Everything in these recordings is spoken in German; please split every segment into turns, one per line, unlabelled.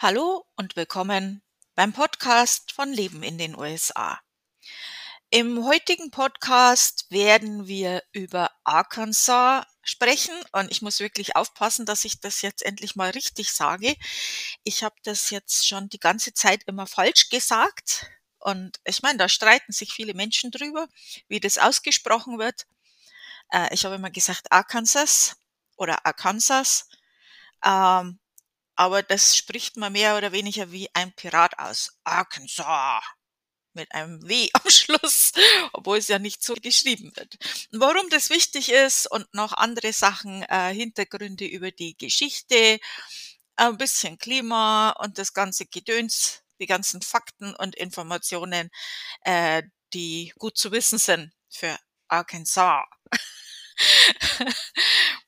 Hallo und willkommen beim Podcast von Leben in den USA. Im heutigen Podcast werden wir über Arkansas sprechen und ich muss wirklich aufpassen, dass ich das jetzt endlich mal richtig sage. Ich habe das jetzt schon die ganze Zeit immer falsch gesagt und ich meine, da streiten sich viele Menschen drüber, wie das ausgesprochen wird. Äh, ich habe immer gesagt Arkansas oder Arkansas. Ähm, aber das spricht man mehr oder weniger wie ein Pirat aus. Arkansas mit einem W am Schluss, obwohl es ja nicht so geschrieben wird. Warum das wichtig ist und noch andere Sachen, äh, Hintergründe über die Geschichte, ein bisschen Klima und das ganze Gedöns, die ganzen Fakten und Informationen, äh, die gut zu wissen sind für Arkansas.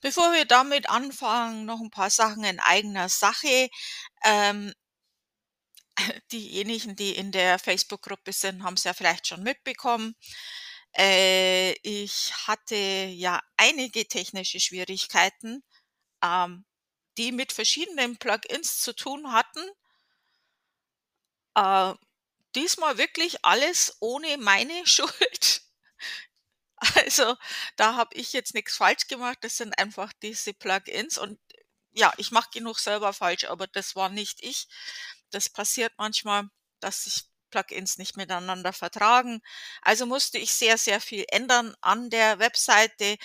Bevor wir damit anfangen, noch ein paar Sachen in eigener Sache. Ähm, diejenigen, die in der Facebook-Gruppe sind, haben es ja vielleicht schon mitbekommen. Äh, ich hatte ja einige technische Schwierigkeiten, ähm, die mit verschiedenen Plugins zu tun hatten. Äh, diesmal wirklich alles ohne meine Schuld. Also, da habe ich jetzt nichts falsch gemacht. Das sind einfach diese Plugins und ja, ich mache genug selber falsch, aber das war nicht ich. Das passiert manchmal, dass sich Plugins nicht miteinander vertragen. Also musste ich sehr, sehr viel ändern an der Webseite. Äh,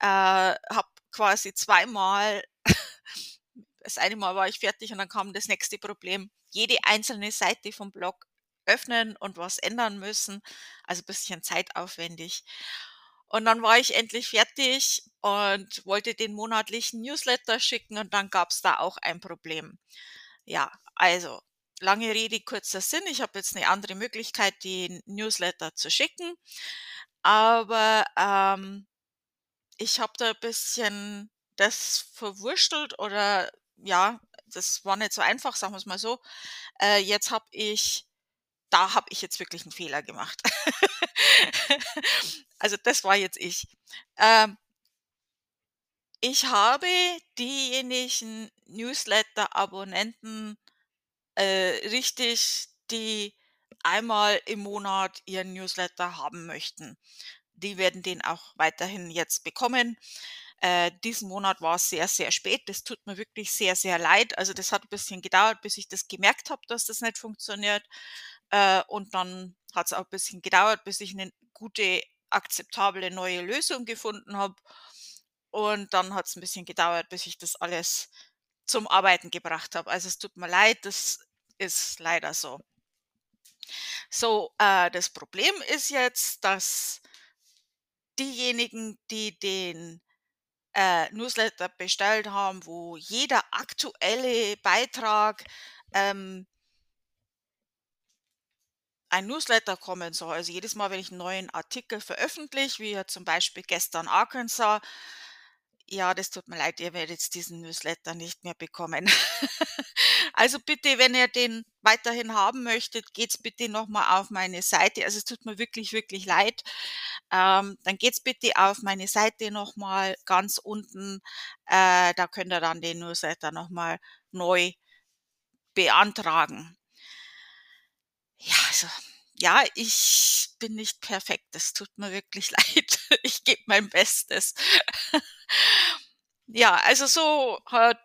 habe quasi zweimal das eine Mal war ich fertig und dann kam das nächste Problem. Jede einzelne Seite vom Blog öffnen und was ändern müssen. Also ein bisschen zeitaufwendig. Und dann war ich endlich fertig und wollte den monatlichen Newsletter schicken und dann gab es da auch ein Problem. Ja, also lange Rede, kurzer Sinn. Ich habe jetzt eine andere Möglichkeit, den Newsletter zu schicken. Aber ähm, ich habe da ein bisschen das verwurstelt oder ja, das war nicht so einfach, sagen wir es mal so. Äh, jetzt habe ich da habe ich jetzt wirklich einen Fehler gemacht. also das war jetzt ich. Ähm, ich habe diejenigen Newsletter-Abonnenten äh, richtig, die einmal im Monat ihren Newsletter haben möchten. Die werden den auch weiterhin jetzt bekommen. Äh, diesen Monat war es sehr, sehr spät. Das tut mir wirklich sehr, sehr leid. Also das hat ein bisschen gedauert, bis ich das gemerkt habe, dass das nicht funktioniert. Äh, und dann hat es auch ein bisschen gedauert, bis ich eine gute, akzeptable neue Lösung gefunden habe. Und dann hat es ein bisschen gedauert, bis ich das alles zum Arbeiten gebracht habe. Also es tut mir leid, das ist leider so. So, äh, das Problem ist jetzt, dass diejenigen, die den äh, Newsletter bestellt haben, wo jeder aktuelle Beitrag ähm, ein Newsletter kommen soll. Also jedes Mal, wenn ich einen neuen Artikel veröffentliche, wie zum Beispiel gestern Arkansas, ja, das tut mir leid, ihr werdet jetzt diesen Newsletter nicht mehr bekommen. also bitte, wenn ihr den weiterhin haben möchtet, geht's bitte nochmal auf meine Seite. Also es tut mir wirklich, wirklich leid. Ähm, dann geht's bitte auf meine Seite nochmal ganz unten. Äh, da könnt ihr dann den Newsletter nochmal neu beantragen. Ja, also, ja, ich bin nicht perfekt. Das tut mir wirklich leid. Ich gebe mein Bestes. Ja, also so hat,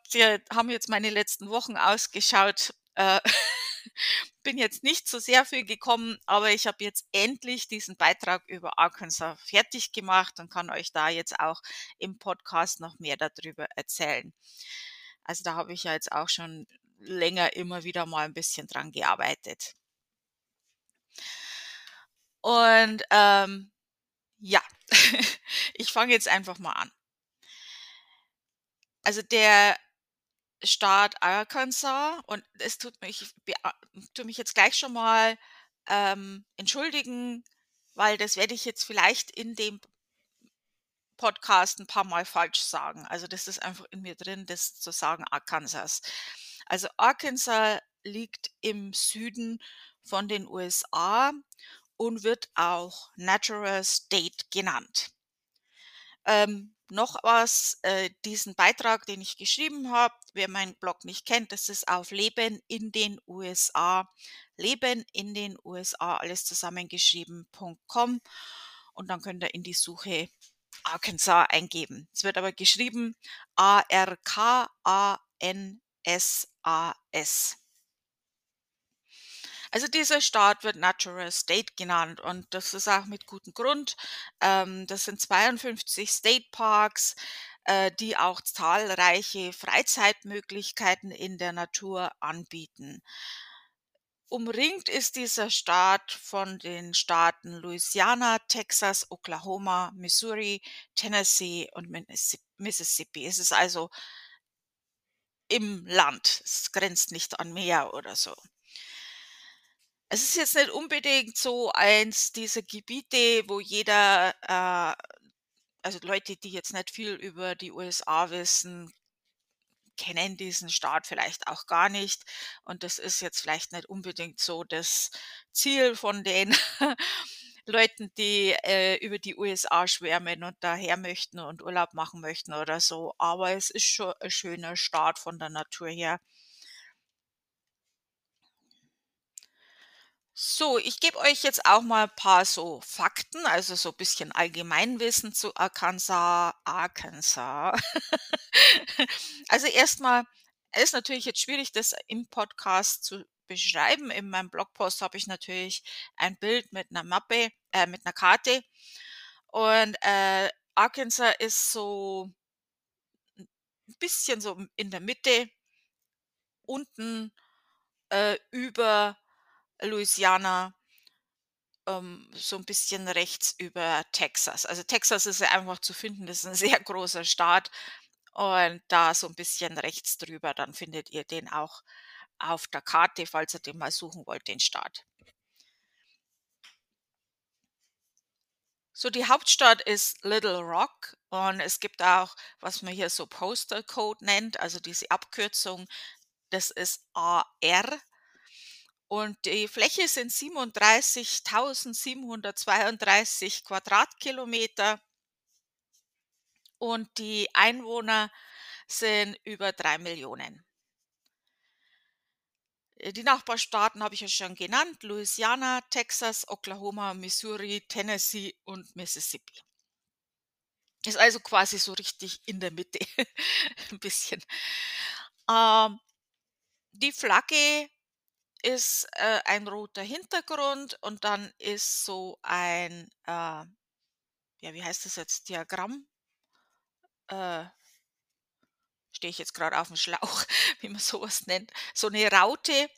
haben jetzt meine letzten Wochen ausgeschaut. Äh, bin jetzt nicht so sehr viel gekommen, aber ich habe jetzt endlich diesen Beitrag über Arkansas fertig gemacht und kann euch da jetzt auch im Podcast noch mehr darüber erzählen. Also da habe ich ja jetzt auch schon länger immer wieder mal ein bisschen dran gearbeitet. Und ähm, ja, ich fange jetzt einfach mal an. Also der Staat Arkansas und es tut mich tut mich jetzt gleich schon mal, ähm, entschuldigen, weil das werde ich jetzt vielleicht in dem Podcast ein paar Mal falsch sagen. Also, das ist einfach in mir drin, das zu sagen Arkansas. Also, Arkansas liegt im Süden von den USA und wird auch Natural State genannt. Ähm, noch was, äh, diesen Beitrag, den ich geschrieben habe, wer meinen Blog nicht kennt, das ist auf Leben in den USA, Leben in den USA, alles zusammengeschrieben.com und dann könnt ihr in die Suche Arkansas eingeben. Es wird aber geschrieben A-R-K-A-N-S-A-S. Also dieser Staat wird Natural State genannt und das ist auch mit gutem Grund. Ähm, das sind 52 State Parks, äh, die auch zahlreiche Freizeitmöglichkeiten in der Natur anbieten. Umringt ist dieser Staat von den Staaten Louisiana, Texas, Oklahoma, Missouri, Tennessee und Mississippi. Es ist also im Land. Es grenzt nicht an Meer oder so. Es ist jetzt nicht unbedingt so eins dieser Gebiete, wo jeder, äh also Leute, die jetzt nicht viel über die USA wissen, kennen diesen Staat vielleicht auch gar nicht. Und das ist jetzt vielleicht nicht unbedingt so das Ziel von den Leuten, die äh, über die USA schwärmen und daher möchten und Urlaub machen möchten oder so. Aber es ist schon ein schöner Staat von der Natur her. So, ich gebe euch jetzt auch mal ein paar so Fakten, also so ein bisschen Allgemeinwissen zu Arkansas. Arkansas. Also erstmal, es ist natürlich jetzt schwierig, das im Podcast zu beschreiben. In meinem Blogpost habe ich natürlich ein Bild mit einer Mappe, äh, mit einer Karte. Und äh, Arkansas ist so ein bisschen so in der Mitte, unten äh, über Louisiana, ähm, so ein bisschen rechts über Texas. Also Texas ist ja einfach zu finden, das ist ein sehr großer Staat und da so ein bisschen rechts drüber, dann findet ihr den auch auf der Karte, falls ihr den mal suchen wollt, den Staat. So, die Hauptstadt ist Little Rock und es gibt auch, was man hier so Postal Code nennt, also diese Abkürzung, das ist AR und die Fläche sind 37.732 Quadratkilometer und die Einwohner sind über drei Millionen. Äh, die Nachbarstaaten habe ich ja schon genannt, Louisiana, Texas, Oklahoma, Missouri, Tennessee und Mississippi. Ist also quasi so richtig in der Mitte, ein bisschen. Ähm, die Flagge ist äh, ein roter Hintergrund und dann ist so ein, äh, ja, wie heißt das jetzt, Diagramm? Äh, stehe ich jetzt gerade auf dem Schlauch, wie man sowas nennt. So eine Raute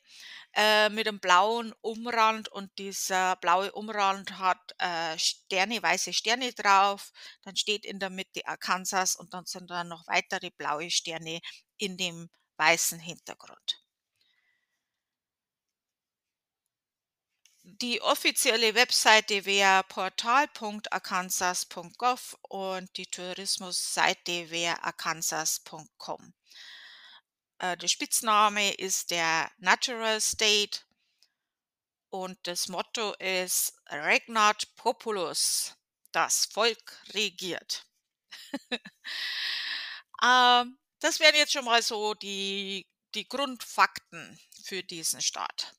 äh, mit einem blauen Umrand und dieser blaue Umrand hat äh, Sterne, weiße Sterne drauf. Dann steht in der Mitte Arkansas und dann sind da noch weitere blaue Sterne in dem weißen Hintergrund. Die offizielle Webseite wäre portal.arkansas.gov und die Tourismusseite wäre arkansas.com. Äh, der Spitzname ist der Natural State und das Motto ist Regnat Populus, das Volk regiert. ähm, das wären jetzt schon mal so die, die Grundfakten für diesen Staat.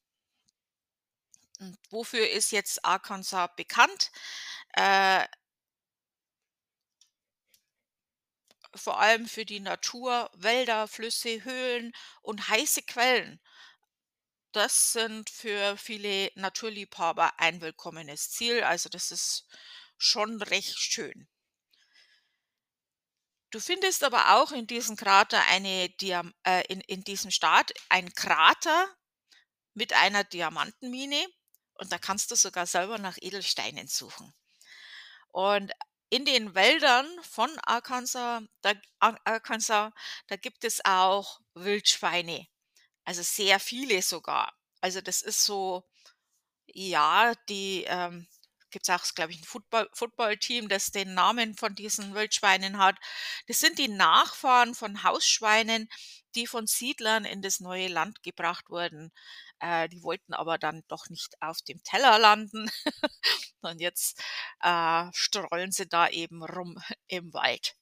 Und wofür ist jetzt Arkansas bekannt? Äh, vor allem für die Natur, Wälder, Flüsse, Höhlen und heiße Quellen. Das sind für viele Naturliebhaber ein willkommenes Ziel. Also das ist schon recht schön. Du findest aber auch in diesem Krater eine Diam äh, in, in diesem Staat ein Krater mit einer Diamantenmine und da kannst du sogar selber nach Edelsteinen suchen. Und in den Wäldern von Arkansas, da, Arkansas, da gibt es auch Wildschweine. Also sehr viele sogar. Also das ist so, ja, die ähm, gibt es auch, glaube ich, ein Football, Footballteam, das den Namen von diesen Wildschweinen hat. Das sind die Nachfahren von Hausschweinen, die von Siedlern in das neue Land gebracht wurden. Äh, die wollten aber dann doch nicht auf dem Teller landen. Und jetzt äh, strollen sie da eben rum im Wald.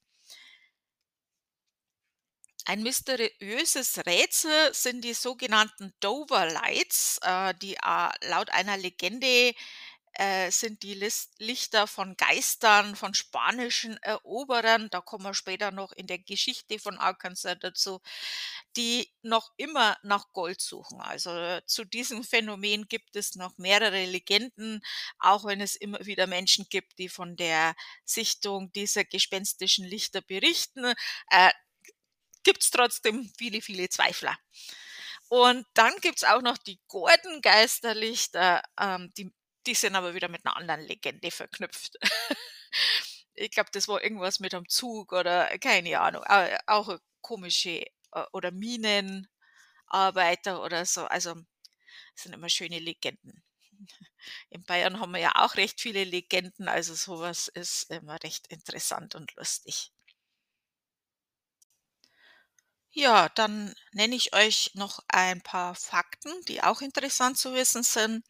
Ein mysteriöses Rätsel sind die sogenannten Dover Lights, äh, die äh, laut einer Legende äh, sind die List Lichter von Geistern, von spanischen Eroberern, da kommen wir später noch in der Geschichte von Arkansas dazu, die noch immer nach Gold suchen. Also äh, zu diesem Phänomen gibt es noch mehrere Legenden, auch wenn es immer wieder Menschen gibt, die von der Sichtung dieser gespenstischen Lichter berichten. Äh, gibt es trotzdem viele, viele Zweifler. Und dann gibt es auch noch die Gordon-Geisterlichter, ähm, die die sind aber wieder mit einer anderen Legende verknüpft. ich glaube, das war irgendwas mit einem Zug oder keine Ahnung, auch komische äh, oder Minenarbeiter oder so. Also sind immer schöne Legenden. In Bayern haben wir ja auch recht viele Legenden, also sowas ist immer recht interessant und lustig. Ja, dann nenne ich euch noch ein paar Fakten, die auch interessant zu wissen sind.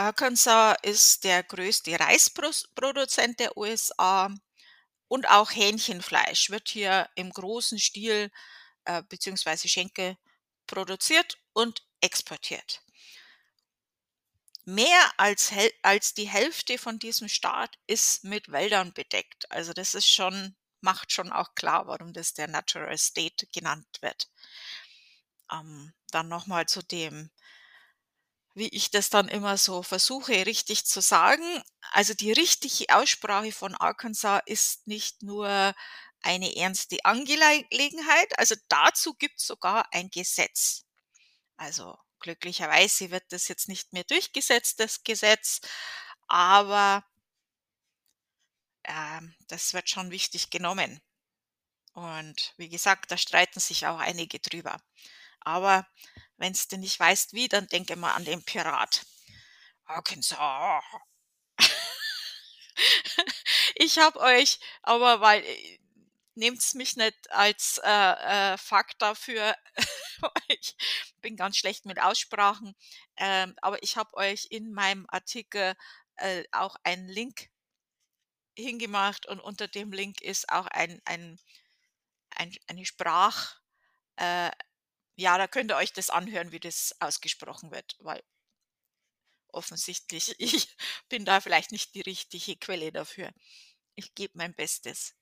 Arkansas ist der größte Reisproduzent der USA und auch Hähnchenfleisch wird hier im großen Stil äh, beziehungsweise Schenkel produziert und exportiert. Mehr als, als die Hälfte von diesem Staat ist mit Wäldern bedeckt. Also das ist schon, macht schon auch klar, warum das der Natural State genannt wird. Ähm, dann nochmal zu dem wie ich das dann immer so versuche richtig zu sagen. Also die richtige Aussprache von Arkansas ist nicht nur eine ernste Angelegenheit, also dazu gibt es sogar ein Gesetz. Also glücklicherweise wird das jetzt nicht mehr durchgesetzt, das Gesetz, aber äh, das wird schon wichtig genommen. Und wie gesagt, da streiten sich auch einige drüber. Aber wenn du nicht weißt wie, dann denke mal an den Pirat. Arkansas. ich habe euch, aber weil äh, nehmt's mich nicht als äh, äh, Fakt dafür. ich bin ganz schlecht mit Aussprachen. Ähm, aber ich habe euch in meinem Artikel äh, auch einen Link hingemacht und unter dem Link ist auch ein, ein, ein eine Sprach, äh, ja, da könnt ihr euch das anhören, wie das ausgesprochen wird, weil offensichtlich ich bin da vielleicht nicht die richtige Quelle dafür. Ich gebe mein Bestes.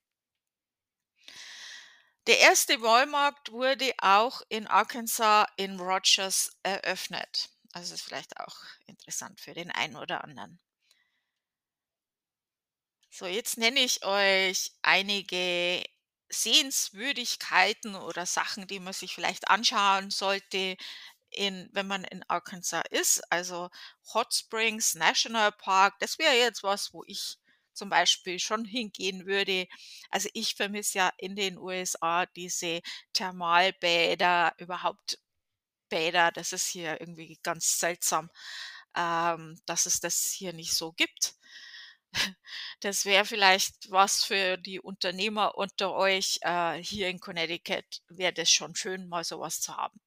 Der erste Walmart wurde auch in Arkansas in Rogers eröffnet. Also ist vielleicht auch interessant für den einen oder anderen. So, jetzt nenne ich euch einige Sehenswürdigkeiten oder Sachen, die man sich vielleicht anschauen sollte, in, wenn man in Arkansas ist. Also Hot Springs National Park, das wäre jetzt was, wo ich zum Beispiel schon hingehen würde. Also ich vermisse ja in den USA diese Thermalbäder, überhaupt Bäder. Das ist hier irgendwie ganz seltsam, ähm, dass es das hier nicht so gibt. Das wäre vielleicht was für die Unternehmer unter euch. Äh, hier in Connecticut wäre das schon schön, mal sowas zu haben.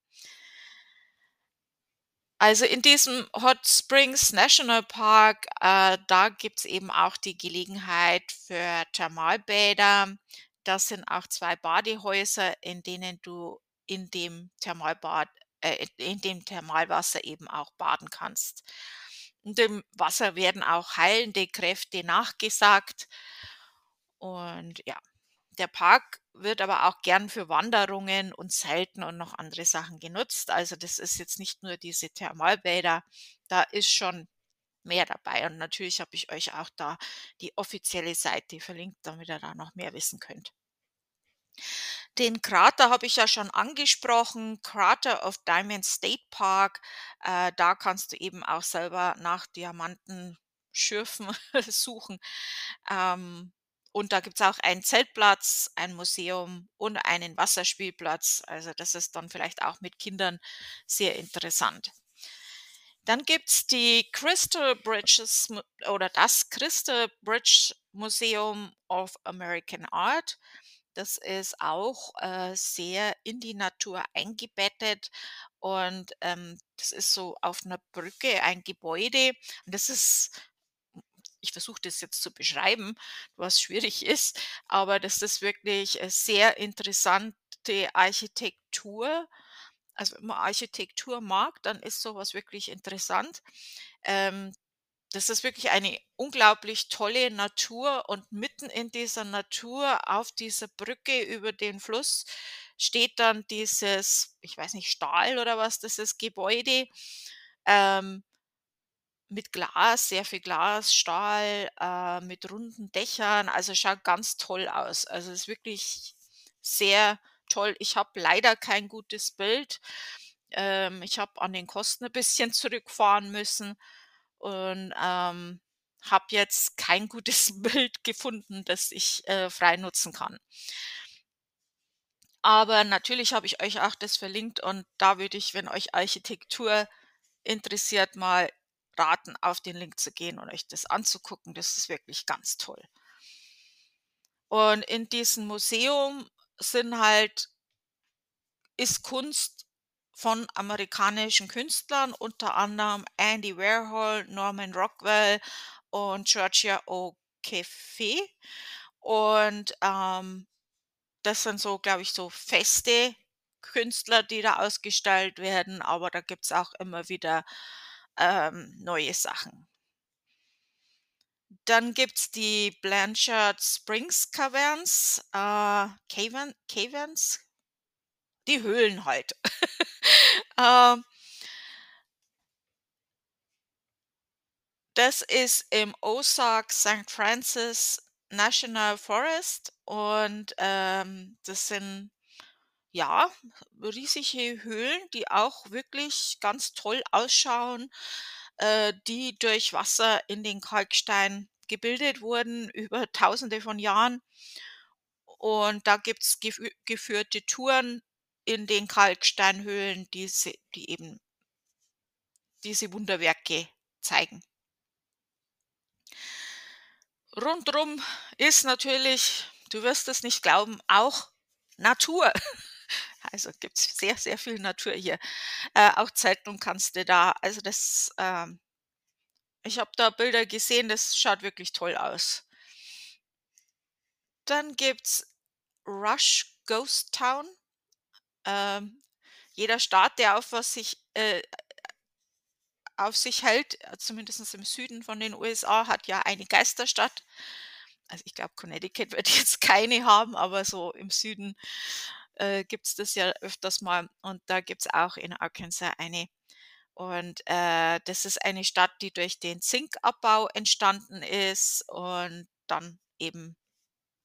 Also in diesem Hot Springs National Park, äh, da es eben auch die Gelegenheit für Thermalbäder. Das sind auch zwei Badehäuser, in denen du in dem Thermalbad, äh, in dem Thermalwasser eben auch baden kannst. Dem Wasser werden auch heilende Kräfte nachgesagt. Und ja, der Park wird aber auch gern für Wanderungen und Zelten und noch andere Sachen genutzt. Also das ist jetzt nicht nur diese Thermalbäder, da ist schon mehr dabei. Und natürlich habe ich euch auch da die offizielle Seite verlinkt, damit ihr da noch mehr wissen könnt. Den Krater habe ich ja schon angesprochen, Krater of Diamond State Park. Äh, da kannst du eben auch selber nach Diamanten Schürfen suchen. Ähm, und da gibt's auch einen Zeltplatz, ein Museum und einen Wasserspielplatz. Also das ist dann vielleicht auch mit Kindern sehr interessant. Dann gibt's die Crystal Bridges oder das Crystal Bridge Museum of American Art. Das ist auch, äh, sehr in die Natur eingebettet und, ähm, das ist so auf 'ner Brücke ein Gebäude und das ist ich versuche das jetzt zu beschreiben, was schwierig ist, aber das ist wirklich, sehr interessante Architektur. Also, wenn man Architektur mag, dann ist so was wirklich interessant. Ähm, das ist wirklich eine unglaublich tolle Natur und mitten in dieser Natur auf dieser Brücke über den Fluss steht dann dieses, ich weiß nicht, Stahl oder was das ist, Gebäude, ähm mit Glas, sehr viel Glas, Stahl, äh, mit runden Dächern. Also, schaut ganz toll aus. Also, ist wirklich sehr toll. Ich habe leider kein gutes Bild. Ähm, ich habe an den Kosten ein bisschen zurückfahren müssen und, ähm, habe jetzt kein gutes Bild gefunden, das ich, äh, frei nutzen kann. Aber natürlich habe ich euch auch das verlinkt und da würde ich, wenn euch Architektur interessiert, mal raten, auf den Link zu gehen und euch das anzugucken. Das ist wirklich ganz toll. Und in diesem Museum sind halt ist Kunst von amerikanischen Künstlern, unter anderem Andy Warhol, Norman Rockwell und Georgia O'Keeffe. Und, ähm, das sind so, glaube ich, so feste Künstler, die da ausgestellt werden, aber da gibt's auch immer wieder, ähm, neue Sachen. Dann gibt's die Blanchard Springs Caverns, äh, Caven Caverns? Die Höhlen halt. Ähm das ist im Ozark St. Francis National Forest und, ähm, das sind, ja, riesige Höhlen, die auch wirklich ganz toll ausschauen, äh, die durch Wasser in den Kalkstein gebildet wurden über Tausende von Jahren. Und da gibt's gefü geführte Touren in den Kalksteinhöhlen, diese die eben diese Wunderwerke zeigen. Rundrum ist natürlich, du wirst es nicht glauben, auch Natur. Also gibt's sehr, sehr viel Natur hier. Äh, auch Zelten kannst du da also das, ähm ich habe da Bilder gesehen, das schaut wirklich toll aus. Dann gibt's Rush Ghost Town. Ähm, jeder Staat, der auf was sich äh, auf sich hält, äh, zumindest im Süden von den USA, hat ja eine Geisterstadt. Also, ich glaube, Connecticut wird jetzt keine haben, aber so im Süden, äh, gibt's das ja öfters mal und da gibt's auch in Arkansas eine. Und, äh, das ist eine Stadt, die durch den Zinkabbau entstanden ist und dann eben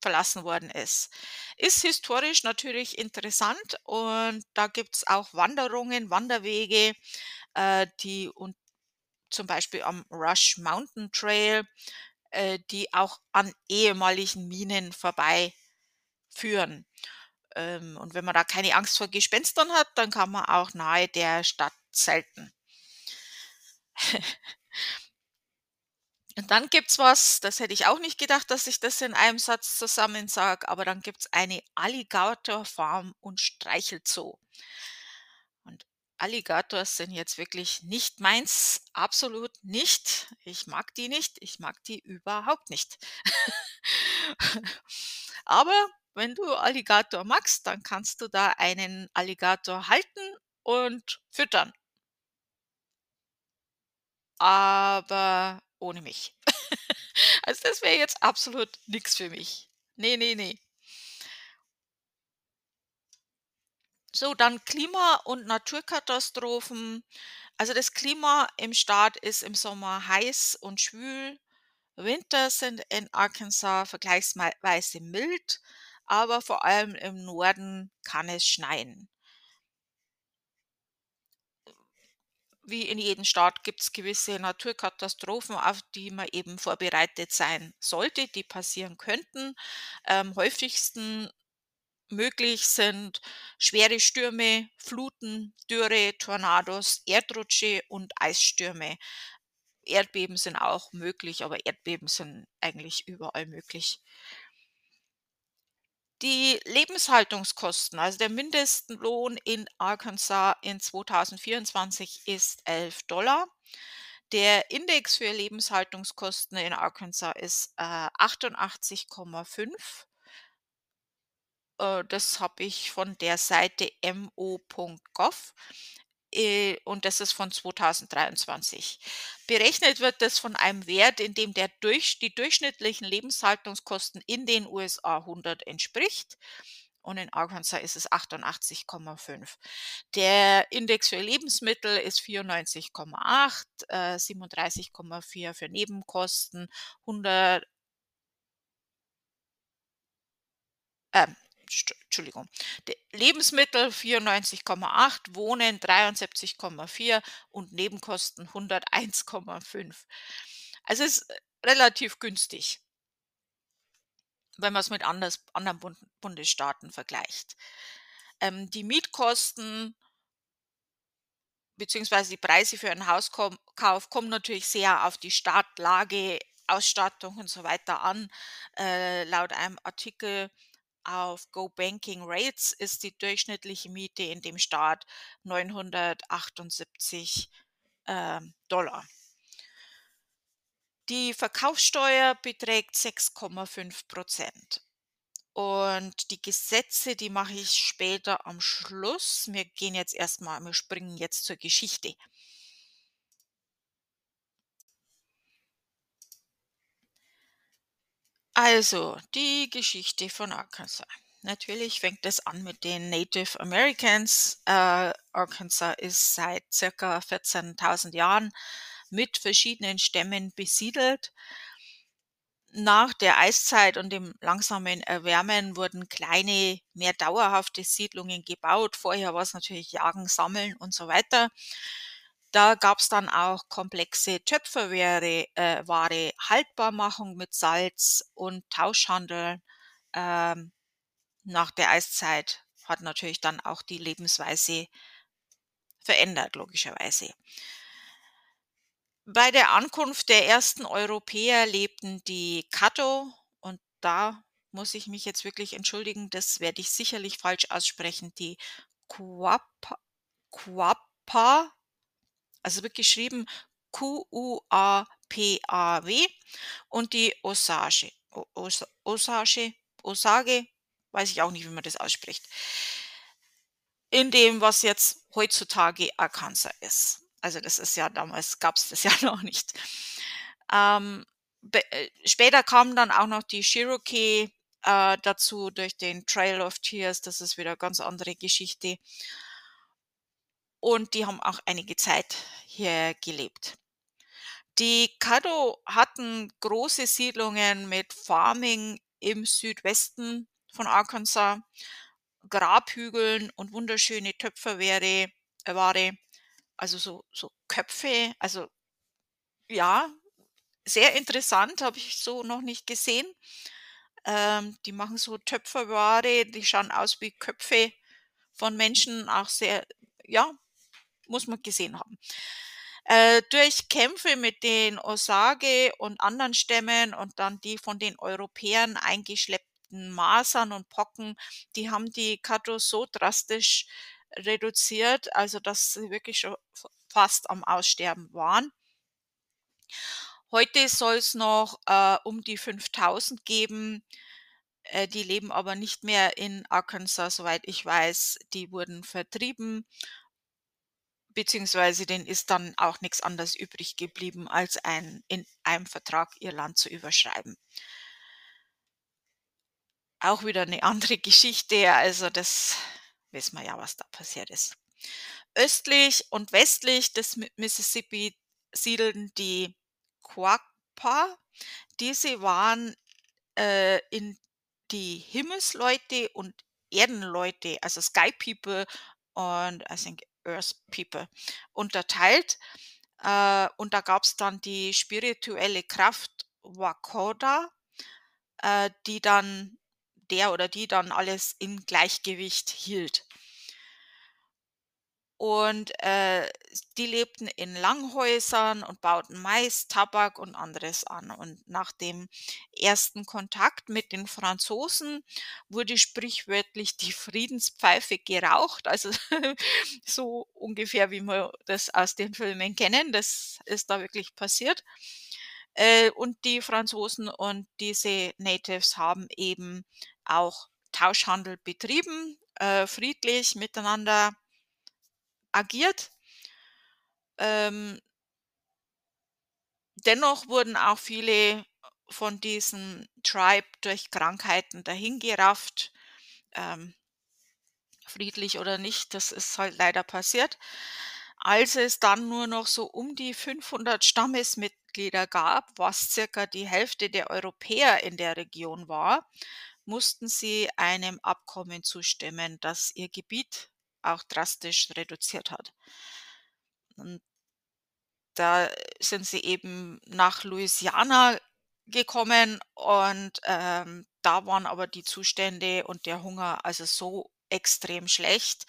verlassen worden ist. Ist historisch natürlich interessant und da gibt's auch Wanderungen, Wanderwege, äh, die und zum Beispiel am Rush Mountain Trail, äh, die auch an ehemaligen Minen vorbeiführen. Ähm, und wenn man da keine Angst vor Gespenstern hat, dann kann man auch nahe der Stadt zelten. Und dann gibt's was, das hätte ich auch nicht gedacht, dass ich das in einem Satz zusammen sage, aber dann gibt's eine Alligator-Farm und Streichelzoo. Und Alligators sind jetzt wirklich nicht meins, absolut nicht. Ich mag die nicht, ich mag die überhaupt nicht. Aber wenn du Alligator magst, dann kannst du da einen Alligator halten und füttern. Aber ohne mich. Also, das wäre jetzt absolut nix für mich. Ne, ne, ne. So, dann Klima und Naturkatastrophen. Also, das Klima im Staat ist im Sommer heiß und schwül. Winter sind in Arkansas vergleichsweise mild, aber vor allem im Norden kann es schneien. Wie in jedem Staat gibt es gewisse Naturkatastrophen, auf die man eben vorbereitet sein sollte, die passieren könnten. Am häufigsten möglich sind schwere Stürme, Fluten, Dürre, Tornados, Erdrutsche und Eisstürme. Erdbeben sind auch möglich, aber Erdbeben sind eigentlich überall möglich. Die Lebenshaltungskosten, also der Mindestlohn in Arkansas in 2024 ist 11 Dollar. Der Index für Lebenshaltungskosten in Arkansas ist äh, 88,5. Äh, das habe ich von der Seite mo.gov und das ist von 2023. Berechnet wird das von einem Wert, in dem der durch, die durchschnittlichen Lebenshaltungskosten in den USA 100 entspricht. Und in Arkansas ist es 88,5. Der Index für Lebensmittel ist 94,8, äh, 37,4 für Nebenkosten, 100, äh, Entschuldigung, Lebensmittel 94,8, Wohnen 73,4 und Nebenkosten 101,5. Also es ist relativ günstig, wenn man es mit anders, anderen Bundesstaaten vergleicht. Ähm, die Mietkosten bzw. die Preise für einen Hauskauf kommen natürlich sehr auf die Startlage, Ausstattung und so weiter an. Äh, laut einem Artikel auf Go Banking Rates ist die durchschnittliche Miete in dem Staat 978 äh, Dollar. Die Verkaufssteuer beträgt 6,5 Prozent. Und die Gesetze, die mache ich später am Schluss. Wir gehen jetzt erstmal, wir springen jetzt zur Geschichte. Also, die Geschichte von Arkansas. Natürlich fängt es an mit den Native Americans. Äh, Arkansas ist seit circa 14.000 Jahren mit verschiedenen Stämmen besiedelt. Nach der Eiszeit und dem langsamen Erwärmen wurden kleine, mehr dauerhafte Siedlungen gebaut. Vorher war es natürlich Jagen, Sammeln und so weiter. Da gab es dann auch komplexe Töpferware, äh, Ware, Haltbarmachung mit Salz und Tauschhandel. Ähm, nach der Eiszeit hat natürlich dann auch die Lebensweise verändert, logischerweise. Bei der Ankunft der ersten Europäer lebten die Caddo und da muss ich mich jetzt wirklich entschuldigen, das werde ich sicherlich falsch aussprechen, die Quapa, Quapa also wird geschrieben Q-U-A-P-A-W und die Osage. Os Osage, Osage, weiß ich auch nicht, wie man das ausspricht. In dem, was jetzt heutzutage Arkansas ist. Also das ist ja damals, gab es das ja noch nicht. Ähm, äh, später kamen dann auch noch die Cherokee äh, dazu durch den Trail of Tears. Das ist wieder eine ganz andere Geschichte und die haben auch einige Zeit hier gelebt. Die Caddo hatten große Siedlungen mit Farming im Südwesten von Arkansas, Grabhügeln und wunderschöne Töpferware, äh, also so, so Köpfe, also ja, sehr interessant, habe ich so noch nicht gesehen. Ähm, die machen so Töpferware, die schauen aus wie Köpfe von Menschen, auch sehr, ja, muss man gesehen haben. Äh, durch Kämpfe mit den Osage und anderen Stämmen und dann die von den Europäern eingeschleppten Masern und Pocken, die haben die Katos so drastisch reduziert, also dass sie wirklich schon fast am Aussterben waren. Heute soll es noch äh, um die 5000 geben. Äh, die leben aber nicht mehr in Arkansas, soweit ich weiß. Die wurden vertrieben beziehungsweise denen ist dann auch nichts anderes übrig geblieben, als ein, in einem Vertrag ihr Land zu überschreiben. Auch wieder eine andere Geschichte, also das wissen wir ja, was da passiert ist. Östlich und westlich des Mississippi siedeln die Quackpa. Diese waren äh, in die Himmelsleute und Erdenleute, also Sky People und I think Earth People unterteilt. Äh, und da gab es dann die spirituelle Kraft Wakoda, äh, die dann der oder die dann alles im Gleichgewicht hielt. Und, äh, die lebten in Langhäusern und bauten Mais, Tabak und anderes an. Und nach dem ersten Kontakt mit den Franzosen wurde sprichwörtlich die Friedenspfeife geraucht. Also, so ungefähr, wie wir das aus den Filmen kennen. Das ist da wirklich passiert. Äh, und die Franzosen und diese Natives haben eben auch Tauschhandel betrieben, äh, friedlich miteinander agiert. Ähm dennoch wurden auch viele von diesem Tribe durch Krankheiten dahingerafft, ähm, friedlich oder nicht, das ist halt leider passiert. Als es dann nur noch so um die 500 Stammesmitglieder gab, was circa die Hälfte der Europäer in der Region war, mussten sie einem Abkommen zustimmen, das ihr Gebiet auch drastisch reduziert hat. Und da sind sie eben nach Louisiana gekommen und, ähm, da waren aber die Zustände und der Hunger also so extrem schlecht,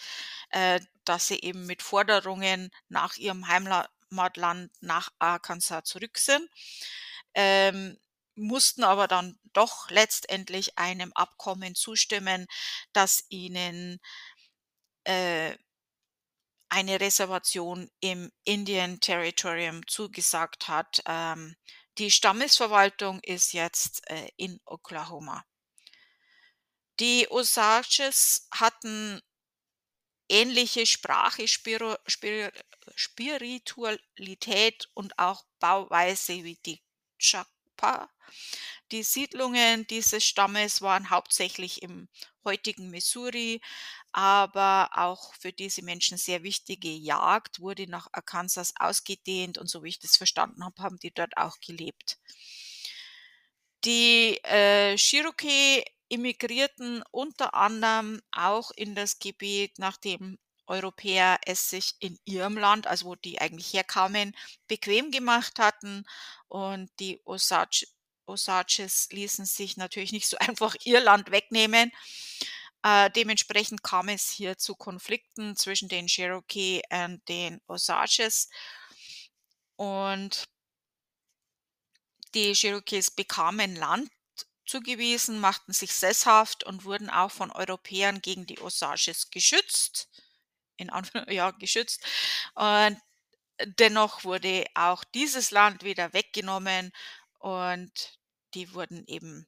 äh, dass sie eben mit Forderungen nach ihrem Heimatland nach Arkansas zurück sind, ähm, mussten aber dann doch letztendlich einem Abkommen zustimmen, das ihnen äh, eine Reservation im Indian Territorium zugesagt hat. Ähm, die Stammesverwaltung ist jetzt äh, in Oklahoma. Die Osages hatten ähnliche Sprache, Spiro, Spir, Spiritualität und auch Bauweise wie die Chakpa. Die Siedlungen dieses Stammes waren hauptsächlich im heutigen Missouri, aber auch für diese Menschen sehr wichtige Jagd wurde nach Arkansas ausgedehnt und so wie ich das verstanden habe, haben die dort auch gelebt. Die äh, Cherokee immigrierten unter anderem auch in das Gebiet, nachdem Europäer es sich in ihrem Land, also wo die eigentlich herkamen, bequem gemacht hatten und die Osage Osages ließen sich natürlich nicht so einfach ihr Land wegnehmen. Äh, dementsprechend kam es hier zu Konflikten zwischen den Cherokee und den Osages. Und die Cherokees bekamen Land zugewiesen, machten sich sesshaft und wurden auch von Europäern gegen die Osages geschützt. In Anführungszeichen, ja, geschützt. Und dennoch wurde auch dieses Land wieder weggenommen und die wurden eben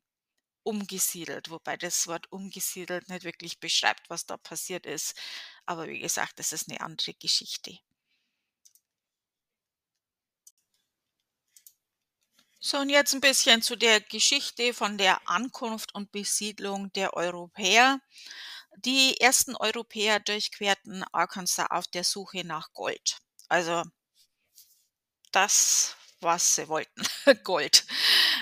umgesiedelt, wobei das Wort umgesiedelt nicht wirklich beschreibt, was da passiert ist. Aber wie gesagt, das ist eine andere Geschichte. So, und jetzt ein bisschen zu der Geschichte von der Ankunft und Besiedlung der Europäer. Die ersten Europäer durchquerten Arkansas auf der Suche nach Gold. Also das was sie wollten, Gold.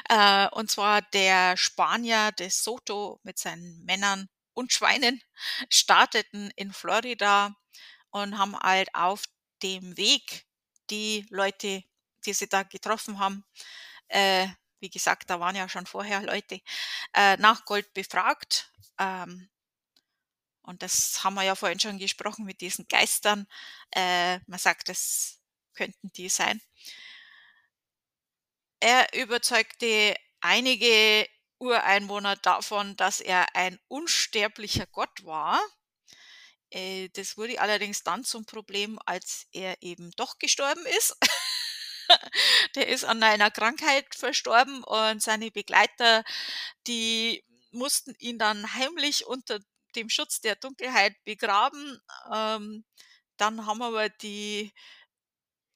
Äh, und zwar der Spanier de Soto mit seinen Männern und Schweinen starteten in Florida und haben halt auf dem Weg die Leute, die sie da getroffen haben, äh, wie gesagt, da waren ja schon vorher Leute, äh, nach Gold befragt. Ähm, und das haben wir ja vorhin schon gesprochen mit diesen Geistern. Äh, man sagt, das könnten die sein. Er überzeugte einige Ureinwohner davon, dass er ein unsterblicher Gott war. Äh, das wurde allerdings dann zum Problem, als er eben doch gestorben ist. Der ist an einer Krankheit verstorben und seine Begleiter, die mussten ihn dann heimlich unter dem Schutz der Dunkelheit begraben. Ähm, dann haben aber die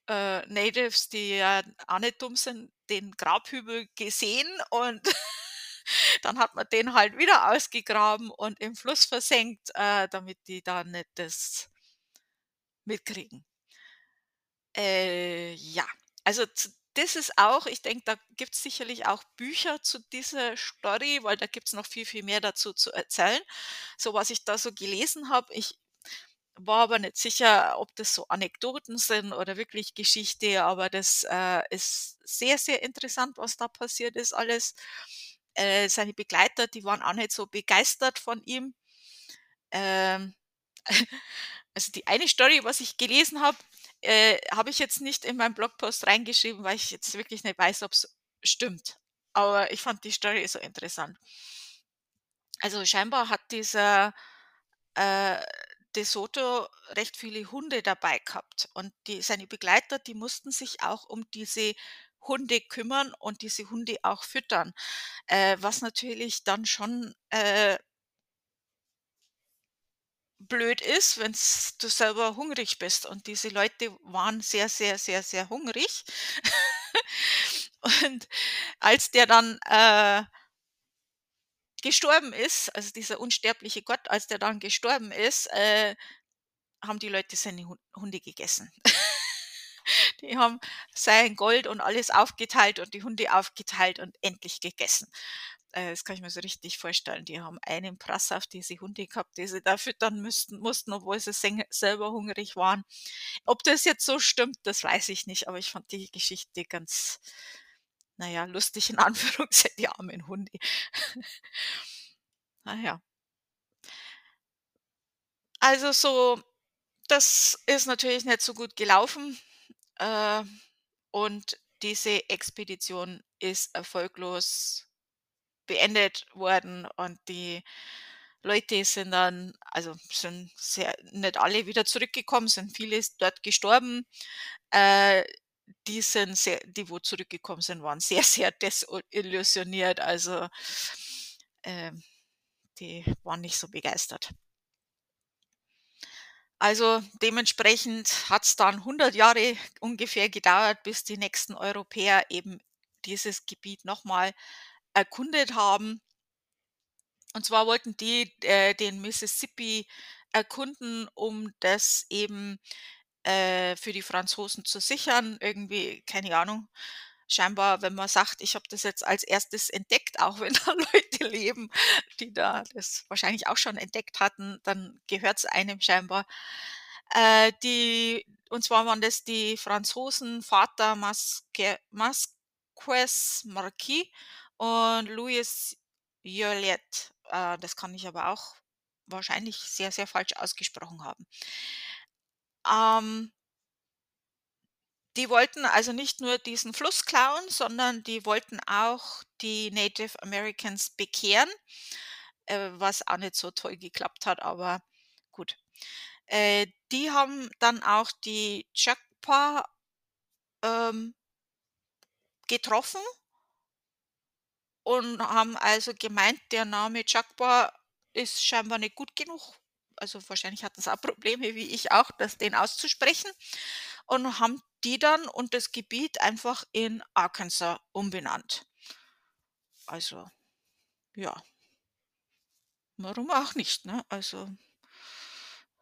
äh, Natives, die ja auch nicht dumm sind, den Grabhügel gesehen und dann hat man den halt wieder ausgegraben und im Fluss versenkt, äh, damit die da nicht das mitkriegen. Äh, ja, also das ist auch, ich denke, da gibt es sicherlich auch Bücher zu dieser Story, weil da gibt es noch viel, viel mehr dazu zu erzählen. So was ich da so gelesen habe, ich war aber nicht sicher, ob das so Anekdoten sind oder wirklich Geschichte, aber das, äh, ist sehr, sehr interessant, was da passiert ist alles. Äh, seine Begleiter, die waren auch nicht so begeistert von ihm. Ähm, also die eine Story, was ich gelesen habe, äh, habe ich jetzt nicht in meinen Blogpost reingeschrieben, weil ich jetzt wirklich nicht weiß, ob es stimmt. Aber ich fand die Story so interessant. Also scheinbar hat dieser äh, De Soto recht viele Hunde dabei gehabt und die, seine Begleiter, die mussten sich auch um diese Hunde kümmern und diese Hunde auch füttern, äh, was natürlich dann schon äh, blöd ist, wenn du selber hungrig bist. Und diese Leute waren sehr, sehr, sehr, sehr hungrig. und als der dann äh, gestorben ist, also dieser unsterbliche Gott, als der dann gestorben ist, äh, haben die Leute seine Hunde gegessen. die haben sein Gold und alles aufgeteilt und die Hunde aufgeteilt und endlich gegessen. Äh, das kann ich mir so richtig vorstellen. Die haben einen Prass auf diese Hunde gehabt, die sie da füttern müssten, mussten, obwohl sie selber hungrig waren. Ob das jetzt so stimmt, das weiß ich nicht, aber ich fand die Geschichte ganz, naja, lustig in Anführungszeichen, die armen Hunde. naja. Also so, das ist natürlich nicht so gut gelaufen. Äh, und diese Expedition ist erfolglos beendet worden und die Leute sind dann, also sind sehr, nicht alle wieder zurückgekommen, sind viele dort gestorben. Äh, die sind sehr, die wo zurückgekommen sind, waren sehr, sehr desillusioniert. Also äh, die waren nicht so begeistert. Also dementsprechend hat es dann 100 Jahre ungefähr gedauert, bis die nächsten Europäer eben dieses Gebiet nochmal erkundet haben. Und zwar wollten die äh, den Mississippi erkunden, um das eben äh, für die Franzosen zu sichern. Irgendwie, keine Ahnung. Scheinbar, wenn man sagt, ich habe das jetzt als erstes entdeckt, auch wenn da Leute leben, die da das wahrscheinlich auch schon entdeckt hatten, dann gehört es einem scheinbar. Äh, die, und zwar waren das die Franzosen Vater Masque, Masquez Marquis und Louis Joliet. Äh, das kann ich aber auch wahrscheinlich sehr, sehr falsch ausgesprochen haben. Ähm, die wollten also nicht nur diesen Fluss klauen, sondern die wollten auch die Native Americans bekehren, äh, was auch nicht so toll geklappt hat, aber gut. Äh, die haben dann auch die Chakpa ähm, getroffen und haben also gemeint, der Name Chakwa ist scheinbar nicht gut genug. Also wahrscheinlich hatten sie auch Probleme, wie ich auch, das den auszusprechen. Und haben die dann und das Gebiet einfach in Arkansas umbenannt. Also, ja. Warum auch nicht, ne? Also,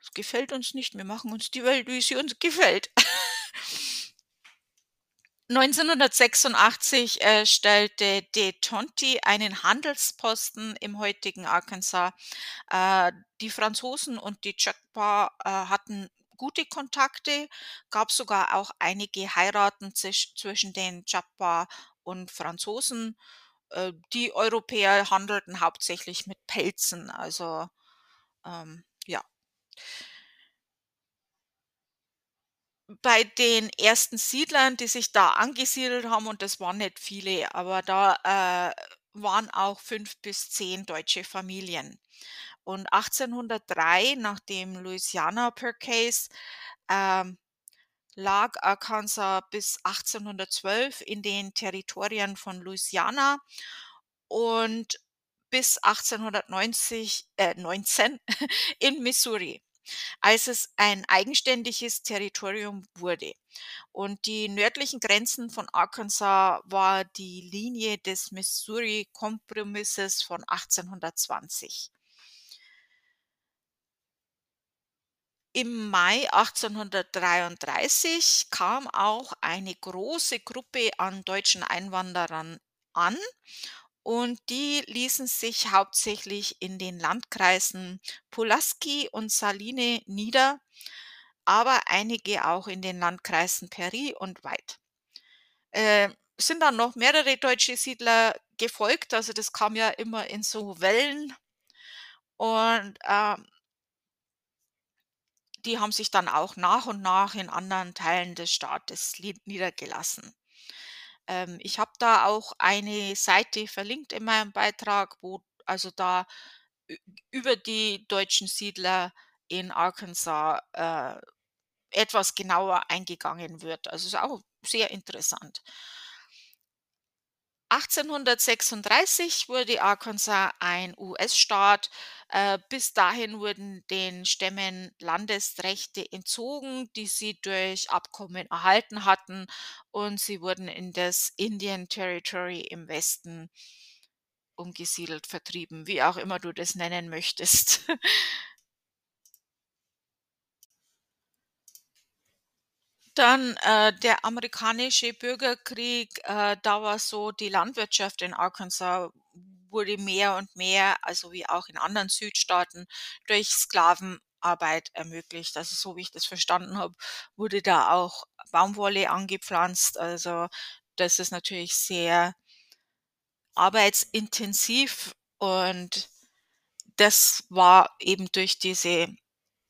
es gefällt uns nicht. Wir machen uns die Welt, wie sie uns gefällt. 1986 äh, stellte De Tonti einen Handelsposten im heutigen Arkansas. Äh, die Franzosen und die Choctaw äh, hatten gute Kontakte, gab sogar auch einige Heiraten zisch, zwischen den Choctaw und Franzosen. Äh, die Europäer handelten hauptsächlich mit Pelzen, also ähm, ja. Bei den ersten Siedlern, die sich da angesiedelt haben, und das waren nicht viele, aber da äh, waren auch fünf bis zehn deutsche Familien. Und 1803, nach dem Louisiana Purchase, ähm, lag Arkansas bis 1812 in den Territorien von Louisiana und bis 1890, äh, 19 in Missouri als es ein eigenständiges Territorium wurde. Und die nördlichen Grenzen von Arkansas war die Linie des Missouri-Kompromisses von 1820. Im Mai 1833 kam auch eine große Gruppe an deutschen Einwanderern an und die ließen sich hauptsächlich in den Landkreisen Pulaski und Saline nieder, aber einige auch in den Landkreisen Peri und Weid. Äh, sind dann noch mehrere deutsche Siedler gefolgt, also das kam ja immer in so Wellen und, ähm die haben sich dann auch nach und nach in anderen Teilen des Staates niedergelassen. Ähm, ich habe da auch eine Seite verlinkt in meinem Beitrag, wo also da über die deutschen Siedler in Arkansas, äh, etwas genauer eingegangen wird. Also, ist auch sehr interessant. 1836 wurde Arkansas ein US-Staat. Äh, bis dahin wurden den Stämmen Landesrechte entzogen, die sie durch Abkommen erhalten hatten, und sie wurden in das Indian Territory im Westen umgesiedelt, vertrieben, wie auch immer du das nennen möchtest. Dann, äh, der amerikanische Bürgerkrieg, äh, da war so die Landwirtschaft in Arkansas wurde mehr und mehr, also wie auch in anderen Südstaaten, durch Sklavenarbeit ermöglicht. Also, so wie ich das verstanden habe, wurde da auch Baumwolle angepflanzt. Also, das ist natürlich sehr arbeitsintensiv und das war eben durch diese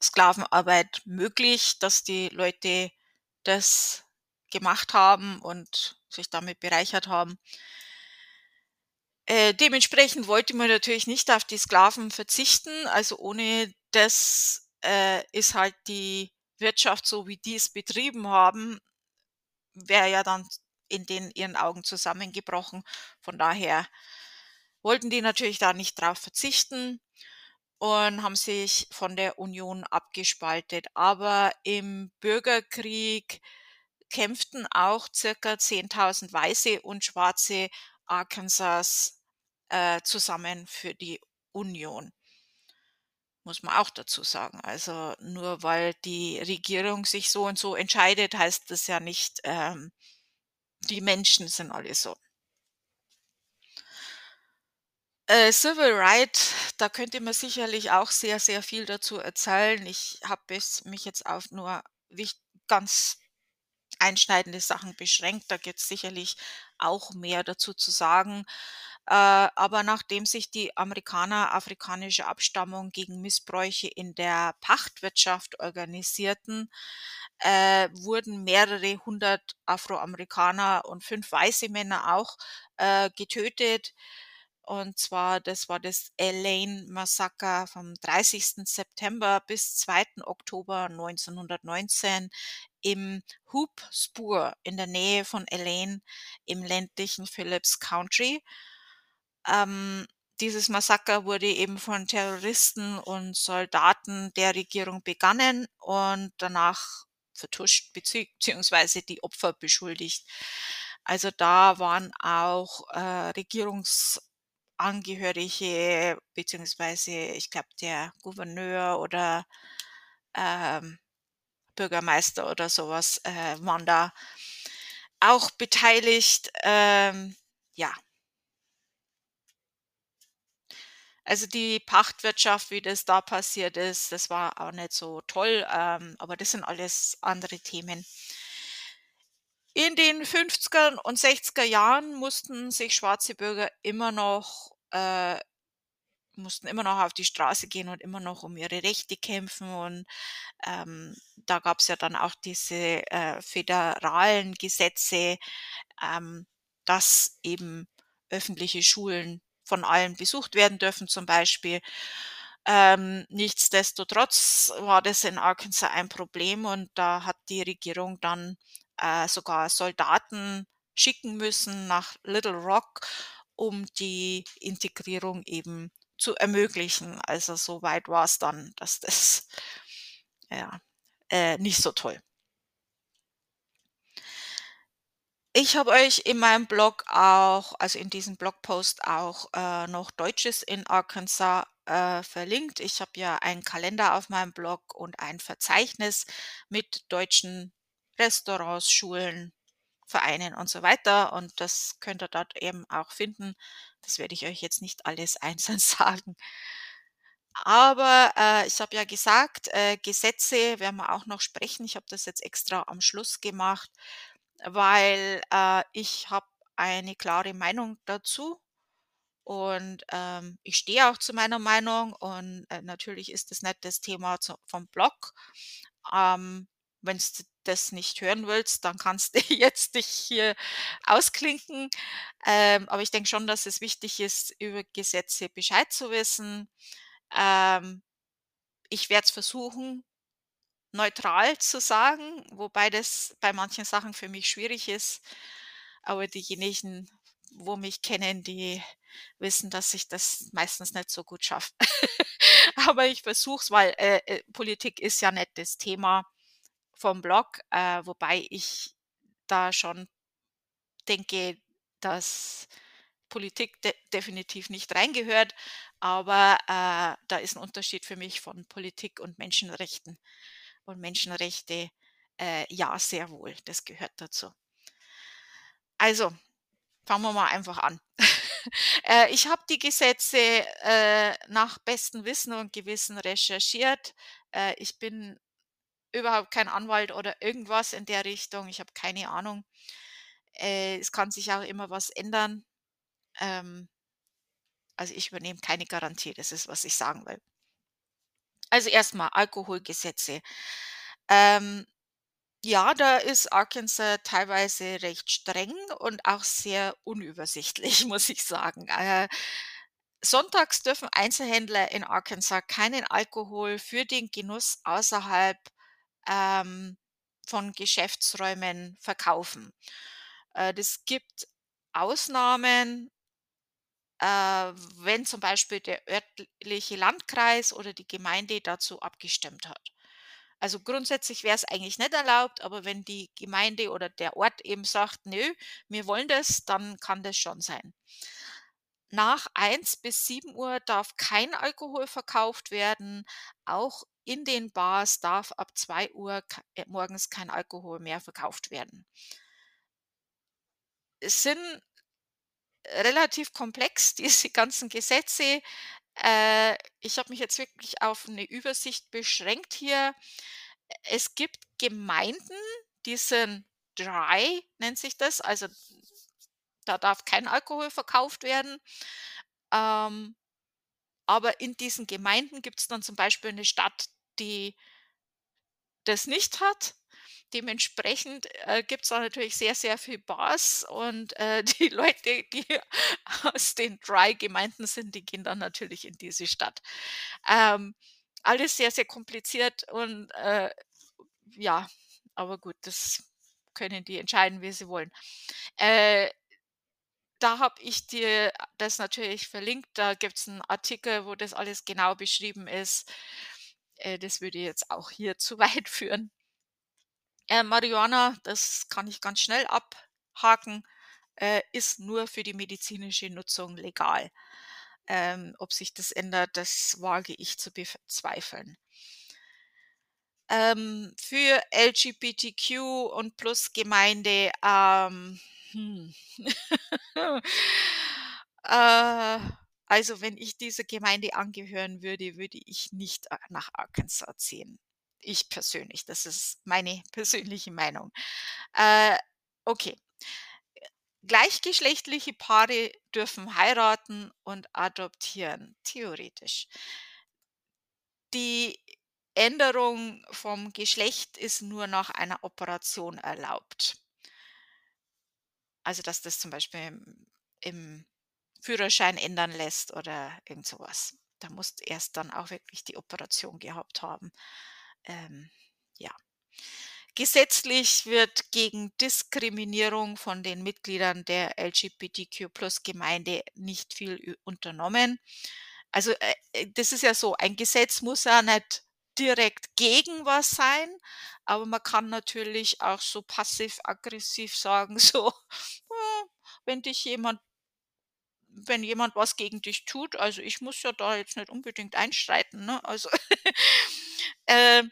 Sklavenarbeit möglich, dass die Leute das gemacht haben und sich damit bereichert haben. Äh, dementsprechend wollte man natürlich nicht auf die Sklaven verzichten. Also, ohne das, äh, ist halt die Wirtschaft, so wie die es betrieben haben wäre ja dann in den ihren Augen zusammengebrochen. Von daher wollten die natürlich da nicht drauf verzichten und haben sich von der Union abgespaltet. Aber im Bürgerkrieg kämpften auch circa 10.000 weiße und schwarze Arkansas, äh, zusammen für die Union. Muss man auch dazu sagen. Also, nur weil die Regierung sich so und so entscheidet, heißt das ja nicht, ähm, die Menschen sind alle so. Äh, Civil Right, da könnte man sicherlich auch sehr, sehr viel dazu erzählen. Ich habe es mich jetzt auf nur ganz einschneidende Sachen beschränkt. Da gibt's sicherlich auch mehr dazu zu sagen. Äh, aber nachdem sich die Amerikaner afrikanischer Abstammung gegen Missbräuche in der Pachtwirtschaft organisierten, äh, wurden mehrere hundert Afroamerikaner und fünf weiße Männer auch, äh, getötet. Und zwar, das war das Elaine Massaker vom 30. September bis 2. Oktober 1919 im Hoop Spur in der Nähe von Elaine im ländlichen Phillips Country. Ähm, dieses Massaker wurde eben von Terroristen und Soldaten der Regierung begangen und danach vertuscht beziehungsweise die Opfer beschuldigt. Also, da waren auch, äh, Regierungsangehörige beziehungsweise ich glaube, der Gouverneur oder, ähm, Bürgermeister oder so was, äh, waren da auch beteiligt, ähm, ja. Also, die Pachtwirtschaft, wie das da passiert ist, das war auch nicht so toll, ähm, aber das sind alles andere Themen. In den 50er und 60er Jahren mussten sich schwarze Bürger immer noch äh, mussten immer noch auf die Straße gehen und immer noch um ihre Rechte kämpfen und, ähm, da gab's ja dann auch diese, äh, föderalen Gesetze, ähm, dass eben öffentliche Schulen von allen besucht werden dürfen zum Beispiel. Ähm, nichtsdestotrotz war das in Arkansas ein Problem und da hat die Regierung dann, äh, sogar Soldaten schicken müssen nach Little Rock, um die Integrierung eben zu ermöglichen. Also, so weit war's dann, dass das ja, äh, nicht so toll. Ich habe euch in meinem Blog auch also, in diesem Blogpost auch, äh, noch Deutsches in Arkansas, äh, verlinkt. Ich habe ja einen Kalender auf meinem Blog und ein Verzeichnis mit deutschen Restaurants, Schulen, Vereinen und so weiter. Und das könnt ihr dort eben auch finden. Das werde ich euch jetzt nicht alles einzeln sagen. Aber äh, ich habe ja gesagt, äh, Gesetze werden wir auch noch sprechen. Ich habe das jetzt extra am Schluss gemacht, weil äh, ich habe eine klare Meinung dazu und ähm, ich stehe auch zu meiner Meinung und äh, natürlich ist das nicht das Thema zu, vom Blog. Ähm, Wenn du das nicht hören willst, dann kannst du jetzt dich hier ausklinken. Ähm, aber ich denke schon, dass es wichtig ist, über Gesetze Bescheid zu wissen. Ähm, ich werde es versuchen, neutral zu sagen, wobei das bei manchen Sachen für mich schwierig ist. Aber diejenigen, wo mich kennen, die wissen, dass ich das meistens nicht so gut schaffe. Aber ich versuche es, weil äh, äh, Politik ist ja nicht das Thema vom Blog, äh, wobei ich da schon denke, dass Politik de definitiv nicht reingehört, aber äh, da ist ein Unterschied für mich von Politik und Menschenrechten. Und Menschenrechte, äh, ja, sehr wohl, das gehört dazu. Also, fangen wir mal einfach an. äh, ich habe die Gesetze äh, nach bestem Wissen und Gewissen recherchiert. Äh, ich bin überhaupt kein Anwalt oder irgendwas in der Richtung. Ich habe keine Ahnung. Äh, es kann sich auch immer was ändern. Ähm, also ich übernehme keine Garantie, das ist, was ich sagen will. Also erstmal Alkoholgesetze. Ähm, ja, da ist Arkansas teilweise recht streng und auch sehr unübersichtlich, muss ich sagen. Äh, sonntags dürfen Einzelhändler in Arkansas keinen Alkohol für den Genuss außerhalb ähm, von Geschäftsräumen verkaufen. Äh, das gibt Ausnahmen, äh, wenn zum Beispiel der örtliche Landkreis oder die Gemeinde dazu abgestimmt hat. Also grundsätzlich wäre es eigentlich nicht erlaubt, aber wenn die Gemeinde oder der Ort eben sagt, nö, wir wollen das, dann kann das schon sein. Nach 1 bis 7 Uhr darf kein Alkohol verkauft werden. Auch in den Bars darf ab 2 Uhr äh, morgens kein Alkohol mehr verkauft werden. Es sind relativ komplex, diese ganzen Gesetze. Äh, ich habe mich jetzt wirklich auf eine Übersicht beschränkt hier. Es gibt Gemeinden, die sind dry, nennt sich das. Also da darf kein Alkohol verkauft werden. Ähm, aber in diesen Gemeinden gibt es dann zum Beispiel eine Stadt, die das nicht hat. Dementsprechend äh, gibt es da natürlich sehr, sehr viel Bars und äh, die Leute, die aus den Dry-Gemeinden sind, die gehen dann natürlich in diese Stadt. Ähm, alles sehr, sehr kompliziert und äh, ja, aber gut, das können die entscheiden, wie sie wollen. Äh, da habe ich dir das natürlich verlinkt. Da gibt es einen Artikel, wo das alles genau beschrieben ist. Äh, das würde jetzt auch hier zu weit führen. Äh, Marihuana, das kann ich ganz schnell abhaken, äh, ist nur für die medizinische Nutzung legal. Ähm, ob sich das ändert, das wage ich zu bezweifeln. Ähm, für LGBTQ und Plus Gemeinde, ähm, hm. äh, also wenn ich dieser Gemeinde angehören würde, würde ich nicht nach Arkansas ziehen. Ich persönlich, das ist meine persönliche Meinung. Äh, okay. Gleichgeschlechtliche Paare dürfen heiraten und adoptieren, theoretisch. Die Änderung vom Geschlecht ist nur nach einer Operation erlaubt. Also, dass das zum Beispiel im, im Führerschein ändern lässt oder irgend sowas. Da musst erst dann auch wirklich die Operation gehabt haben. Ähm, ja. Gesetzlich wird gegen Diskriminierung von den Mitgliedern der LGBTQ-Plus-Gemeinde nicht viel unternommen. Also äh, äh, das ist ja so, ein Gesetz muss ja nicht direkt gegen was sein, aber man kann natürlich auch so passiv-aggressiv sagen, so, hm, wenn dich jemand wenn jemand was gegen dich tut, also ich muss ja da jetzt nicht unbedingt einstreiten, ne? Also äh,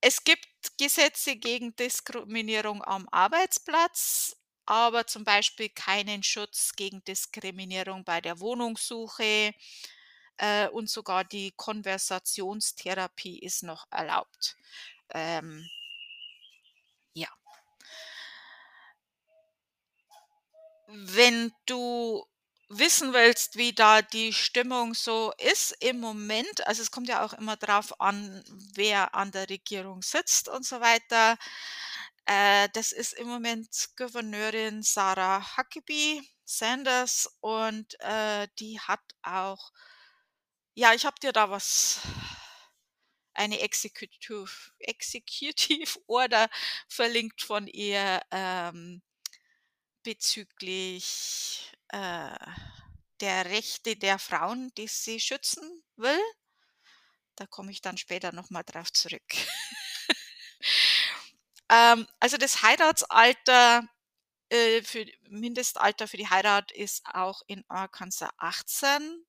es gibt Gesetze gegen Diskriminierung am Arbeitsplatz. aber zum Beispiel keinen Schutz gegen Diskriminierung bei der Wohnungssuche, äh, und sogar die Konversationstherapie ist noch erlaubt. Ähm ja. Wenn du wissen willst, wie da die Stimmung so ist im Moment also, es kommt ja auch immer drauf an, wer an der Regierung sitzt und so weiter. Äh, das ist im Moment Gouverneurin Sarah Huckabee Sanders und, äh, die hat auch ja, ich habe dir da was eine Executive Executive Order verlinkt von ihr, ähm, bezüglich, äh, der Rechte der Frauen, die sie schützen will. Da komme ich dann später noch mal drauf zurück. Ähm, also das Heiratsalter, äh, für Mindestalter für die Heirat ist auch in Arkansas 18,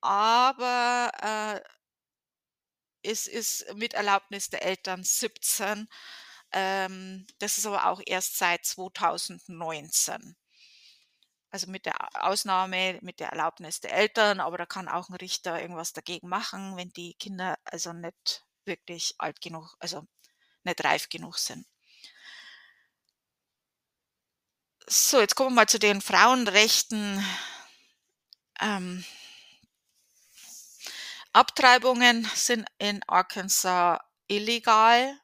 aber, äh es ist mit Erlaubnis der Eltern 17. Ähm, das ist aber auch erst seit 2019. Also mit der Ausnahme mit der Erlaubnis der Eltern, aber da kann auch 'n Richter irgendwas dagegen machen, wenn die Kinder also nicht wirklich alt genug also nicht reif genug sind. So, jetzt kommen wir mal zu den Frauenrechten. Ähm Abtreibungen sind in Arkansas illegal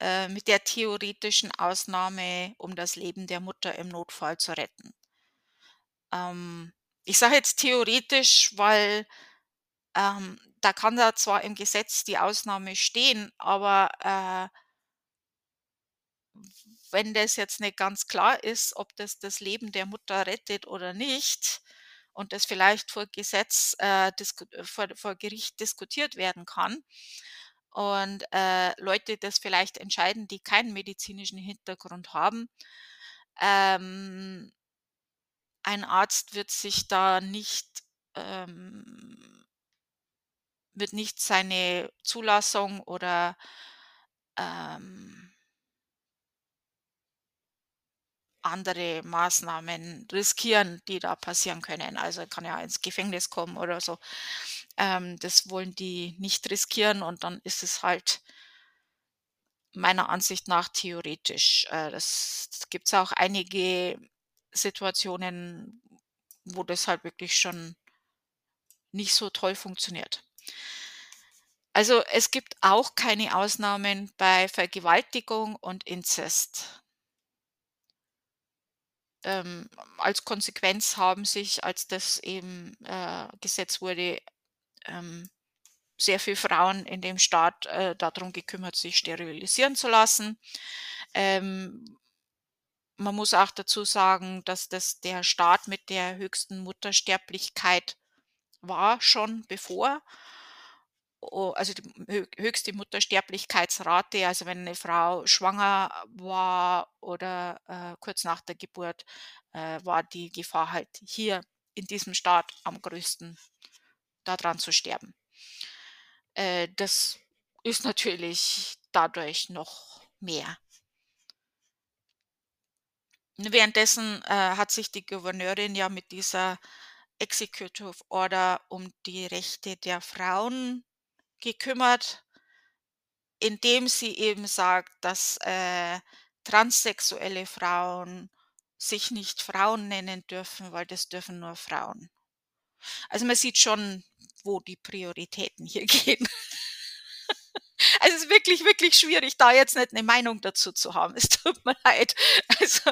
äh, mit der theoretischen Ausnahme, um das Leben der Mutter im Notfall zu retten. Ähm, ich sage jetzt theoretisch, weil, ähm, da kann da zwar im Gesetz die Ausnahme stehen, aber, äh wenn das jetzt nicht ganz klar ist, ob das das Leben der Mutter rettet oder nicht und das vielleicht vor Gesetz, äh, vor vor Gericht diskutiert werden kann und, äh, Leute das vielleicht entscheiden, die keinen medizinischen Hintergrund haben, ähm ein Arzt wird sich da nicht, ähm wird nicht seine Zulassung oder, ähm andere Maßnahmen riskieren, die da passieren können. Also, kann ja ins Gefängnis kommen oder so. Ähm, das wollen die nicht riskieren und dann ist es halt meiner Ansicht nach theoretisch. Äh, das gibt's auch einige Situationen, wo das halt wirklich schon nicht so toll funktioniert. Also, es gibt auch keine Ausnahmen bei Vergewaltigung und Inzest. Ähm, als Konsequenz haben sich, als das eben, äh, Gesetz wurde, ähm, sehr viel Frauen in dem Staat, äh, da drum gekümmert, sich sterilisieren zu lassen. Ähm, man muss auch dazu sagen, dass das der Staat mit der höchsten Muttersterblichkeit war schon bevor also die hö höchste Muttersterblichkeitsrate, also wenn 'ne Frau schwanger war oder, äh, kurz nach der Geburt, äh, war die Gefahr halt hier in diesem Staat am größten, da dran zu sterben. Äh, das ist natürlich dadurch noch mehr. Währenddessen, äh, hat sich die Gouverneurin ja mit dieser Executive Order um die Rechte der Frauen gekümmert indem sie eben sagt, dass, äh, transsexuelle Frauen sich nicht Frauen nennen dürfen, weil das dürfen nur Frauen. Also, man sieht schon, wo die Prioritäten hier gehen. Also, es ist wirklich, wirklich schwierig, da jetzt nicht 'ne Meinung dazu zu haben. Es tut mir leid. Also,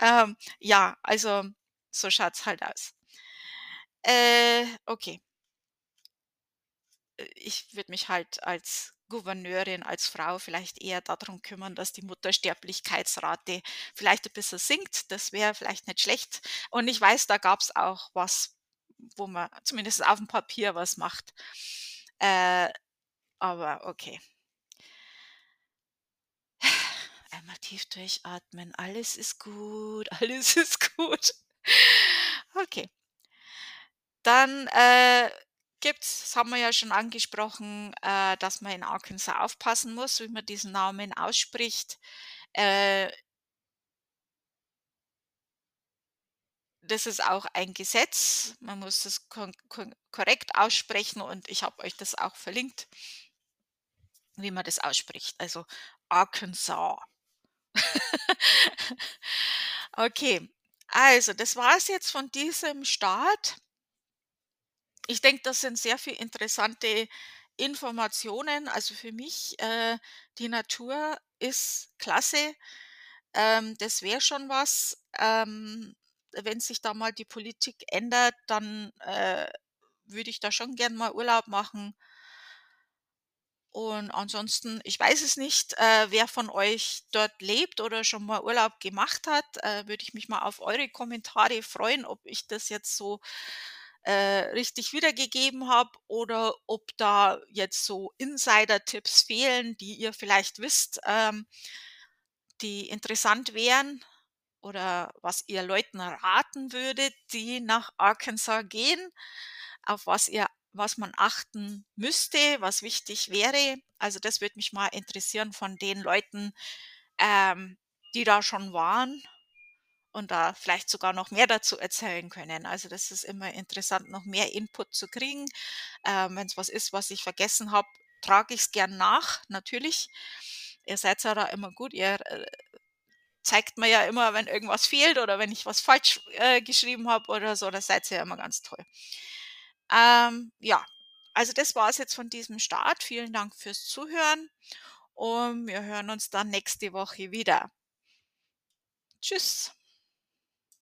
ähm, ja, also, so schaut's halt aus. Äh, okay. Ich würde mich halt als Gouverneurin, als Frau vielleicht eher darum kümmern, dass die Muttersterblichkeitsrate vielleicht 'n bisschen sinkt. Das wäre vielleicht nicht schlecht. Und ich weiß, da gab's auch was, wo man zumindest aufm Papier was macht. Äh, aber okay. Einmal tief durchatmen. Alles ist gut, alles ist gut. Okay. Dann, äh, gibt's das haben wir ja schon angesprochen, äh, dass man in Arkansas aufpassen muss, wie man diesen Namen ausspricht. Äh das ist auch ein Gesetz. Man muss es korrekt aussprechen und ich habe euch das auch verlinkt, wie man das ausspricht. Also Arkansas. okay, also das war es jetzt von diesem Start. Ich denke, das sind sehr viele interessante Informationen. Also für mich, äh, die Natur ist klasse. Ähm, das wäre schon was. Ähm, wenn sich da mal die Politik ändert, dann äh, würde ich da schon gern mal Urlaub machen. Und ansonsten, ich weiß es nicht, äh, wer von euch dort lebt oder schon mal Urlaub gemacht hat, äh, würde ich mich mal auf eure Kommentare freuen, ob ich das jetzt so äh, richtig wiedergegeben habe oder ob da jetzt so Insider-Tipps fehlen, die ihr vielleicht wisst, ähm, die interessant wären oder was ihr Leuten raten würdet, die nach Arkansas gehen, auf was ihr was man achten müsste, was wichtig wäre. Also das würde mich mal interessieren von den Leuten, ähm, die da schon waren und da vielleicht sogar noch mehr dazu erzählen können. Also das ist immer interessant, noch mehr Input zu kriegen. Ähm, Wenn es was ist, was ich vergessen habe, trage ich es gern nach, natürlich. Ihr seid ja da immer gut, ihr äh, zeigt mir ja immer, wenn irgendwas fehlt oder wenn ich was falsch äh, geschrieben habe oder so, das seid ihr ja immer ganz toll. Ähm, ja, also das war es jetzt von diesem Start. Vielen Dank fürs Zuhören und wir hören uns dann nächste Woche wieder. Tschüss.